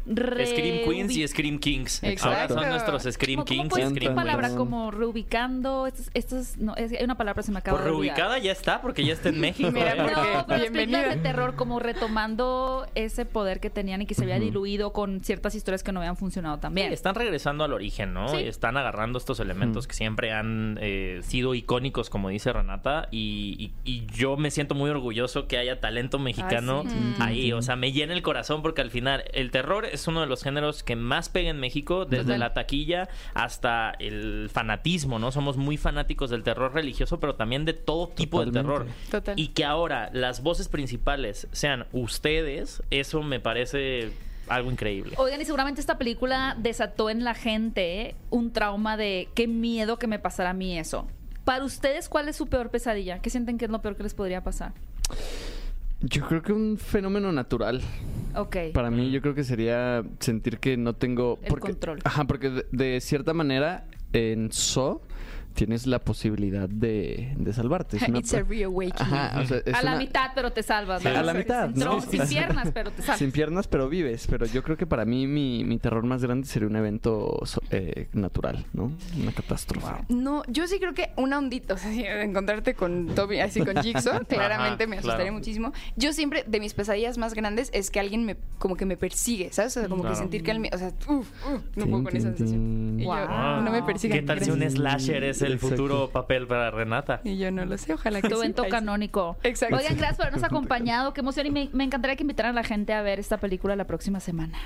Scream Queens y Scream Kings. Exacto. Ahora son nuestros Scream ¿Cómo- cómo Kings y puedes- ¿Qué Scream palabra? Queens. Como reubicando. Estas, estas, no, es, hay una palabra que se me acaba de olvidar. reubicada ya está, porque ya está en México. Mira, ¿eh? porque- No, pero bienvenida. de terror como retomando ese poder que tenían y que se había diluido con ciertas historias que no habían funcionado también. Están regresando al origen, ¿no? Sí. Y Están agarrando estos elementos que siempre han eh, sido icónicos, como dice Renata, y, y- y yo me siento muy orgulloso que haya talento mexicano sí. ahí. O sea, me llena el corazón porque al final el terror es uno de los géneros que más pega en México, desde Total. la taquilla hasta el fanatismo, ¿no? Somos muy fanáticos del terror religioso, pero también de todo tipo de terror. Total. Y que ahora las voces principales sean ustedes, eso me parece algo increíble. Oigan, y seguramente esta película desató en la gente un trauma de qué miedo que me pasara a mí eso. Para ustedes, ¿cuál es su peor pesadilla? ¿Qué sienten que es lo peor que les podría pasar? Yo creo que un fenómeno natural. Ok. Para mí, yo creo que sería sentir que no tengo. El porque- control. Ajá, porque de, de cierta manera en So tienes la posibilidad de, de salvarte. Es una It's a. Ajá, o sea, es a la una- mitad, pero te salvas. A la mitad, Sin, ¿no? sin piernas, pero te salvas. Sin piernas, pero vives. Pero yo creo que para mí mi, mi terror más grande sería un evento so- eh, natural, ¿no? Una catástrofe. No, yo sí creo que una ondita, o sea, encontrarte con Toby, así con Jigsaw, claramente me asustaría claro. muchísimo. Yo siempre, de mis pesadillas más grandes, es que alguien me, como que me persigue, ¿sabes? O sea, como Claro. que sentir que alguien, me- o sea, uf, uf, no Tin, puedo con esa sensación. Y yo, Wow. no me persigan. ¿Qué tal si un slasher es el Exacto. futuro papel para Renata? Y yo no lo sé, ojalá que evento sí. canónico. Exacto. Oigan, gracias por habernos acompañado. Qué emoción. Y me, me encantaría que invitaran a la gente a ver esta película la próxima semana.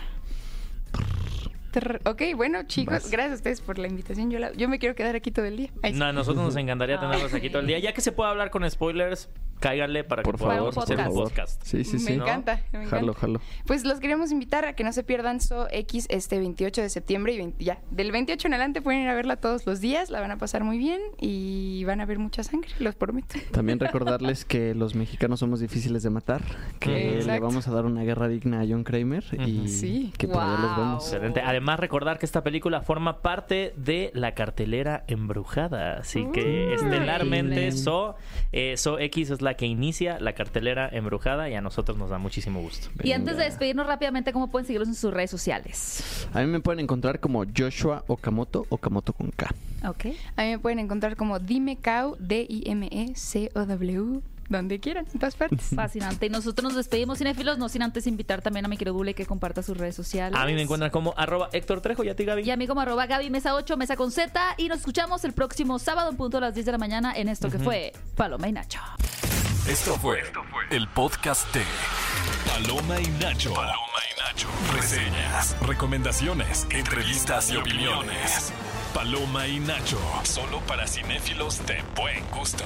Ok, bueno, chicos, Vas. gracias a ustedes por la invitación. Yo, la- yo me quiero quedar aquí todo el día. No, a nosotros nos encantaría tenerlos aquí todo el día. Ya que se pueda hablar con spoilers, cáiganle para Por que favor, podamos hacer un podcast. podcast. Sí, sí, me sí. encanta, me encanta. Jalo, jalo. Pues los queremos invitar a que no se pierdan So X este 28 de septiembre y 20 ya. Del 28 en adelante pueden ir a verla todos los días, la van a pasar muy bien y van a ver mucha sangre, los prometo. También recordarles que los mexicanos somos difíciles de matar, que le vamos a dar una guerra digna a John Kramer y. Sí. que por allá los Wow. vemos. Excelente. Además, recordar que esta película forma parte de la cartelera embrujada. Así que Uy. estelarmente. So, eh, So X es la que inicia la cartelera embrujada y a nosotros nos da muchísimo gusto. Y antes de despedirnos rápidamente, ¿cómo pueden seguirlos en sus redes sociales? A mí me pueden encontrar como Joshua Okamoto, Okamoto con K. Ok. A mí me pueden encontrar como Dime Cow, D-I-M-E-C-O-W, donde quieran, en todas partes. Fascinante. Y nosotros nos despedimos, cinéfilos, no sin antes invitar también a mi querido Bule que comparta sus redes sociales. A mí me encuentran como arroba Héctor Trejo y a ti, Gaby. Y a mí como arroba Gaby Mesa 8, Mesa con Z. Y nos escuchamos el próximo sábado en punto a las 10 de la mañana en esto que fue Paloma y Nacho. Esto fue el podcast de Paloma y Nacho. Paloma y Nacho. Reseñas, recomendaciones, entrevistas y opiniones. Paloma y Nacho. Solo para cinéfilos de buen gusto.